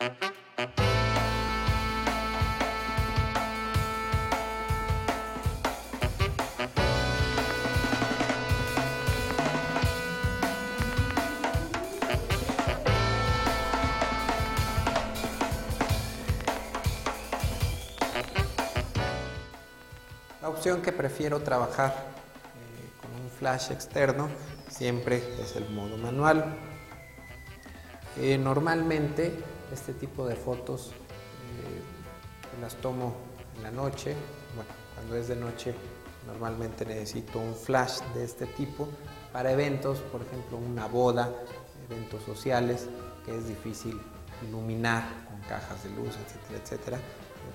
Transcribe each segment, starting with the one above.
La opción que prefiero trabajar eh, con un flash externo siempre es el modo manual. Eh, normalmente este tipo de fotos eh, las tomo en la noche. Bueno, cuando es de noche normalmente necesito un flash de este tipo para eventos, por ejemplo una boda, eventos sociales, que es difícil iluminar con cajas de luz, etcétera, etcétera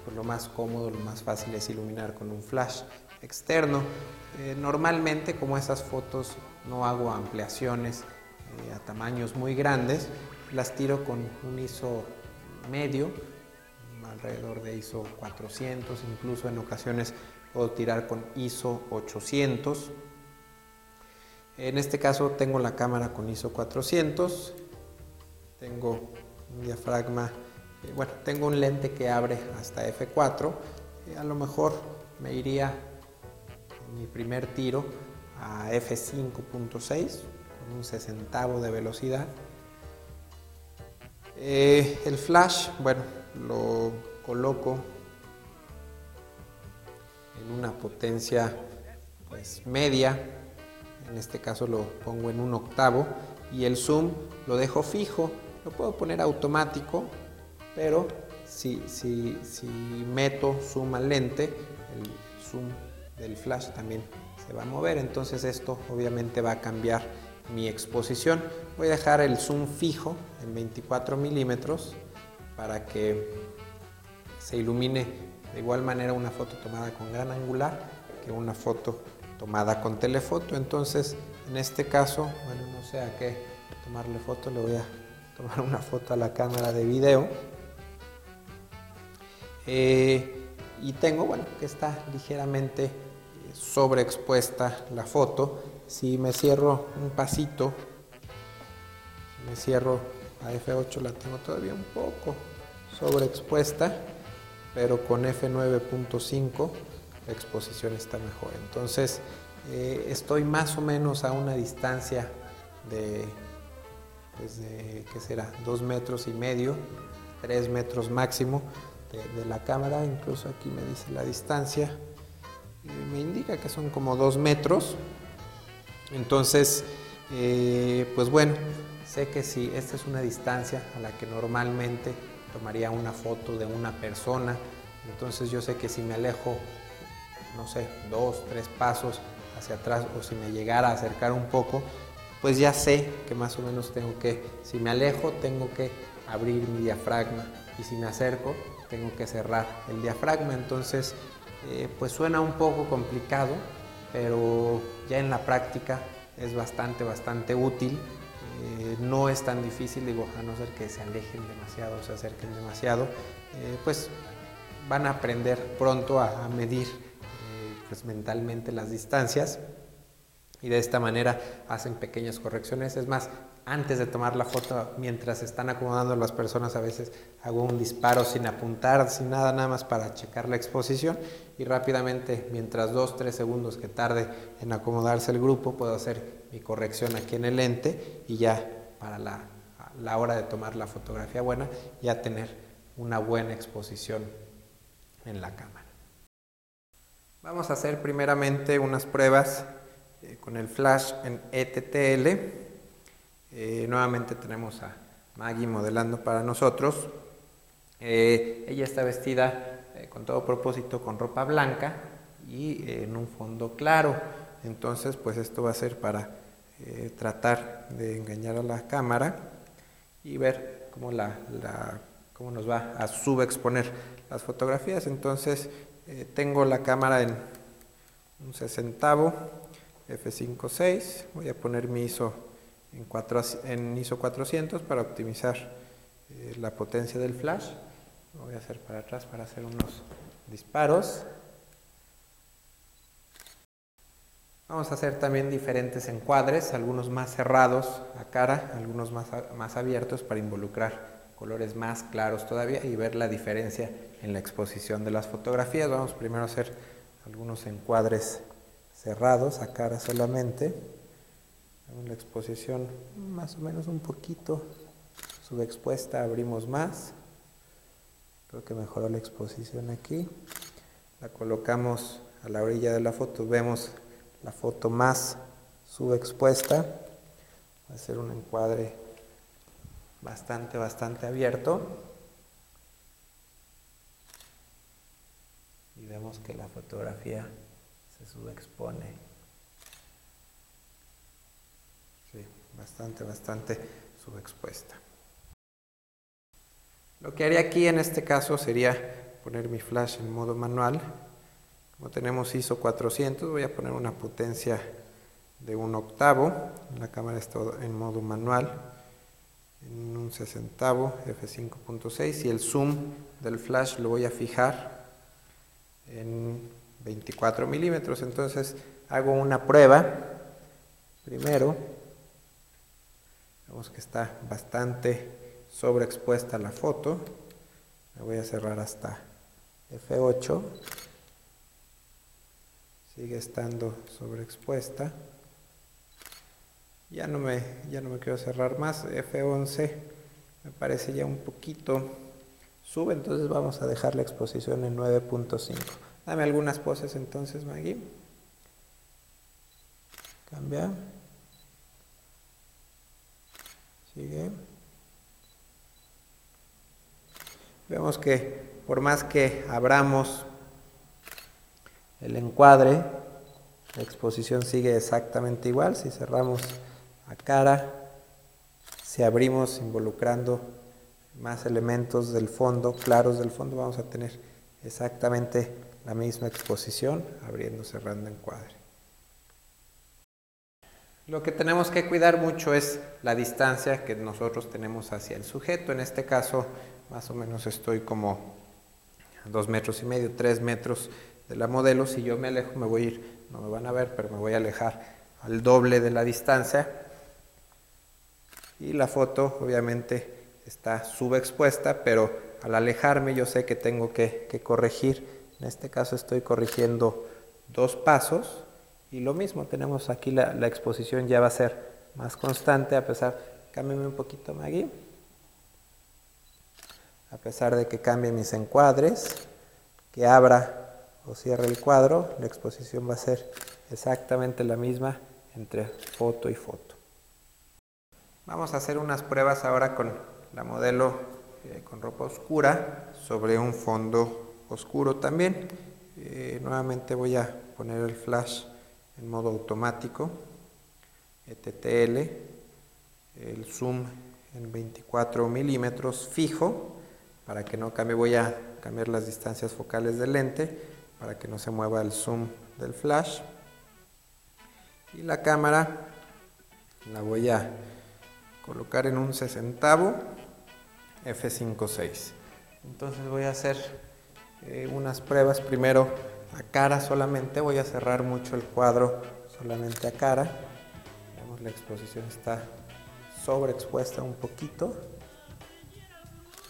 pues lo más cómodo, lo más fácil es iluminar con un flash externo. Eh, normalmente como esas fotos no hago ampliaciones eh, a tamaños muy grandes, las tiro con un ISO medio, alrededor de ISO 400, incluso en ocasiones puedo tirar con ISO 800. En este caso tengo la cámara con ISO 400, tengo un diafragma eh, bueno, tengo un lente que abre hasta f4. Eh, a lo mejor me iría en mi primer tiro a f5.6 con un sesentavo de velocidad. Eh, el flash, bueno, lo coloco en una potencia pues, media, en este caso lo pongo en un octavo y el zoom lo dejo fijo, lo puedo poner automático pero si, si, si meto zoom al lente, el zoom del flash también se va a mover, entonces esto obviamente va a cambiar mi exposición. Voy a dejar el zoom fijo en 24 milímetros para que se ilumine de igual manera una foto tomada con gran angular que una foto tomada con telefoto. Entonces, en este caso, bueno, no sé a qué tomarle foto, le voy a tomar una foto a la cámara de video. Eh, y tengo, bueno, que está ligeramente sobreexpuesta la foto. Si me cierro un pasito, me cierro a F8 la tengo todavía un poco sobreexpuesta, pero con F9.5 la exposición está mejor. Entonces eh, estoy más o menos a una distancia de, pues de, ¿qué será? Dos metros y medio, tres metros máximo de, la cámara, incluso aquí me dice la distancia, me indica que son como dos metros. Entonces, eh, pues bueno, sé que si esta es una distancia a la que normalmente tomaría una foto de una persona, entonces yo sé que si me alejo, no sé, dos, tres pasos hacia atrás o si me llegara a acercar un poco, pues ya sé que más o menos tengo que, si me alejo, tengo que abrir mi diafragma y si me acerco, tengo que cerrar el diafragma. Entonces, eh, pues suena un poco complicado, pero ya en la práctica es bastante, bastante útil. Eh, no es tan difícil, digo, a no ser que se alejen demasiado, se acerquen demasiado, eh, pues van a aprender pronto a, medir pues mentalmente las distancias y de esta manera hacen pequeñas correcciones. Es más, antes de tomar la foto, mientras están acomodando las personas, a veces hago un disparo sin apuntar, sin nada, nada más para checar la exposición y rápidamente, mientras dos, tres segundos que tarde en acomodarse el grupo, puedo hacer mi corrección aquí en el lente y ya para la, la hora de tomar la fotografía buena, ya tener una buena exposición en la cámara. Vamos a hacer primeramente unas pruebas eh, con el flash en ETTL eh, nuevamente tenemos a Maggie modelando para nosotros. Eh, ella está vestida eh, con todo propósito con ropa blanca y en un fondo claro. Entonces, pues esto va a ser para tratar de engañar a la cámara y ver cómo, la, cómo nos va a subexponer las fotografías. Entonces, tengo la cámara en un sesentavo, F5.6. Voy a poner mi ISO en, ISO 400 para optimizar eh, la potencia del flash. Lo voy a hacer para atrás para hacer unos disparos. Vamos a hacer también diferentes encuadres, algunos más cerrados a cara, algunos más, más abiertos para involucrar colores más claros todavía y ver la diferencia en la exposición de las fotografías. Vamos primero a hacer algunos encuadres cerrados a cara solamente. La exposición más o menos un poquito subexpuesta, abrimos más. Creo que mejoró la exposición aquí. La colocamos a la orilla de la foto, vemos la foto más subexpuesta. Va a ser un encuadre bastante, bastante abierto. Y vemos que la fotografía se subexpone. Bastante, bastante subexpuesta. Lo que haría aquí en este caso sería poner mi flash en modo manual. Como tenemos ISO 400, voy a poner una potencia de un octavo. La cámara está en modo manual en un sesentavo f5.6 y el zoom del flash lo voy a fijar en 24 milímetros entonces hago una prueba primero vemos que está bastante sobreexpuesta la foto la voy a cerrar hasta f8 sigue estando sobreexpuesta ya no me, ya no me quiero cerrar más. F11 me parece ya un poquito sube, entonces vamos a dejar la exposición en 9.5. Dame algunas poses entonces, Maggie. Cambia. Sigue. Vemos que por más que abramos el encuadre, la exposición sigue exactamente igual. Si cerramos a cara, si abrimos involucrando más elementos del fondo, claros del fondo, vamos a tener exactamente la misma exposición, abriendo, cerrando encuadre. Lo que tenemos que cuidar mucho es la distancia que nosotros tenemos hacia el sujeto. En este caso, más o menos estoy como dos metros y medio, tres metros de la modelo. Si yo me alejo, me voy a ir, no me van a ver, pero me voy a alejar al doble de la distancia y la foto obviamente está subexpuesta, pero al alejarme yo sé que tengo que, corregir. En este caso estoy corrigiendo dos pasos y lo mismo, tenemos aquí la, exposición ya va a ser más constante a pesar, cámbiame un poquito Maggie, a pesar de que cambie mis encuadres, que abra o cierre el cuadro, la exposición va a ser exactamente la misma entre foto y foto. Vamos a hacer unas pruebas ahora con la modelo eh, con ropa oscura sobre un fondo oscuro también. Eh, nuevamente voy a poner el flash en modo automático, ETTL, el zoom en 24 milímetros fijo, para que no cambie, voy a cambiar las distancias focales del lente, para que no se mueva el zoom del flash. Y la cámara la voy a colocar en un sesentavo F56. Entonces voy a hacer eh, unas pruebas primero a cara solamente, voy a cerrar mucho el cuadro solamente a cara. Vemos la exposición está sobreexpuesta un poquito.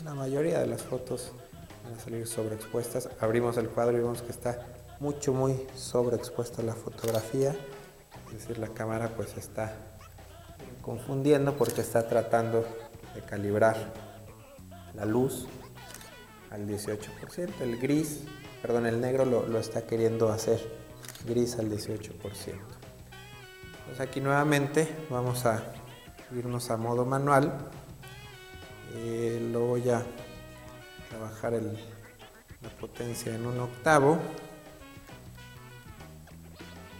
La mayoría de las fotos van a salir sobreexpuestas. Abrimos el cuadro y vemos que está mucho, muy sobreexpuesta la fotografía. Es decir, la cámara pues está confundiendo porque está tratando de calibrar la luz al 18%. El gris, perdón, el negro lo, está queriendo hacer gris al 18%. Pues aquí nuevamente vamos a irnos a modo manual. Eh, lo voy a trabajar la potencia en un octavo.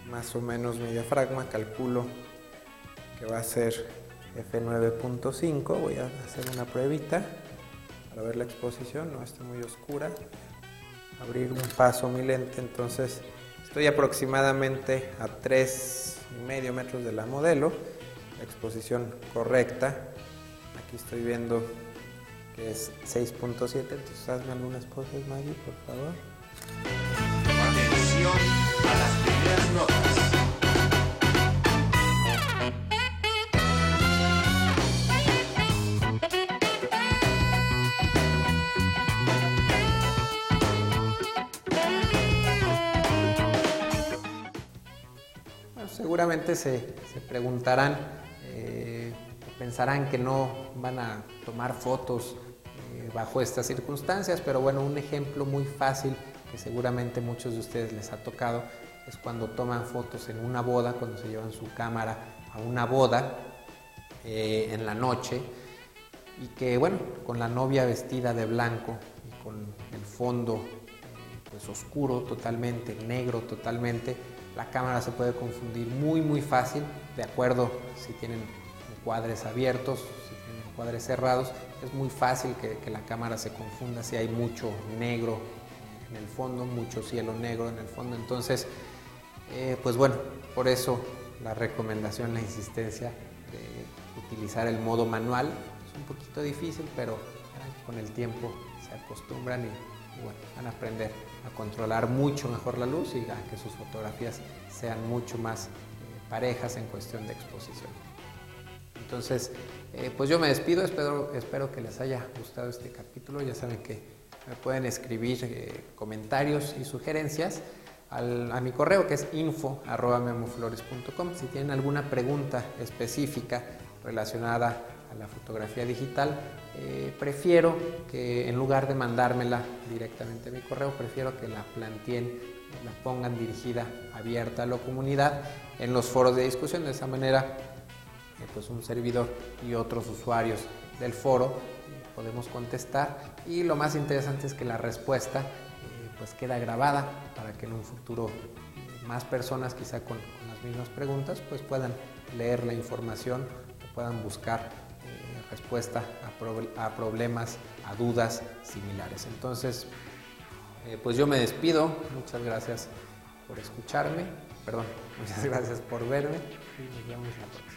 Más o menos mi diafragma, calculo que va a ser F9.5. Voy a hacer una pruebita para ver la exposición, no está muy oscura. Abrir un paso mi lente, entonces estoy aproximadamente a 3,5 metros de la modelo. La exposición correcta. Aquí estoy viendo que es 6.7, entonces hazme algunas cosas, Maggie, por favor. Atención a las primeras notas. Seguramente se, preguntarán, eh, pensarán que no van a tomar fotos eh, bajo estas circunstancias, pero bueno, un ejemplo muy fácil que seguramente muchos de ustedes les ha tocado es cuando toman fotos en una boda, cuando se llevan su cámara a una boda eh, en la noche y que bueno, con la novia vestida de blanco y con el fondo pues oscuro totalmente, negro totalmente, la cámara se puede confundir muy muy fácil, de acuerdo si tienen cuadres abiertos, si tienen cuadres cerrados, es muy fácil que, la cámara se confunda si hay mucho negro en el fondo, mucho cielo negro en el fondo, entonces eh, pues bueno, por eso la recomendación, la insistencia de utilizar el modo manual, es un poquito difícil, pero con el tiempo se acostumbran y, bueno, van a aprender a controlar mucho mejor la luz y a que sus fotografías sean mucho más eh, parejas en cuestión de exposición. Entonces, eh, pues yo me despido, espero, espero que les haya gustado este capítulo, ya saben que me pueden escribir eh, comentarios y sugerencias a mi correo que es info.memoflores.com. Si tienen alguna pregunta específica relacionada la fotografía digital, eh, prefiero que en lugar de mandármela directamente a mi correo, prefiero que la planteen, la pongan dirigida, abierta a la comunidad en los foros de discusión. De esa manera, eh, pues un servidor y otros usuarios del foro eh, podemos contestar y lo más interesante es que la respuesta pues queda grabada para que en un futuro más personas quizá con, las mismas preguntas pues puedan leer la información puedan buscar respuesta a, problemas, a dudas similares. Entonces, eh, pues yo me despido, muchas gracias por escucharme, perdón, muchas gracias por verme y nos vemos la próxima.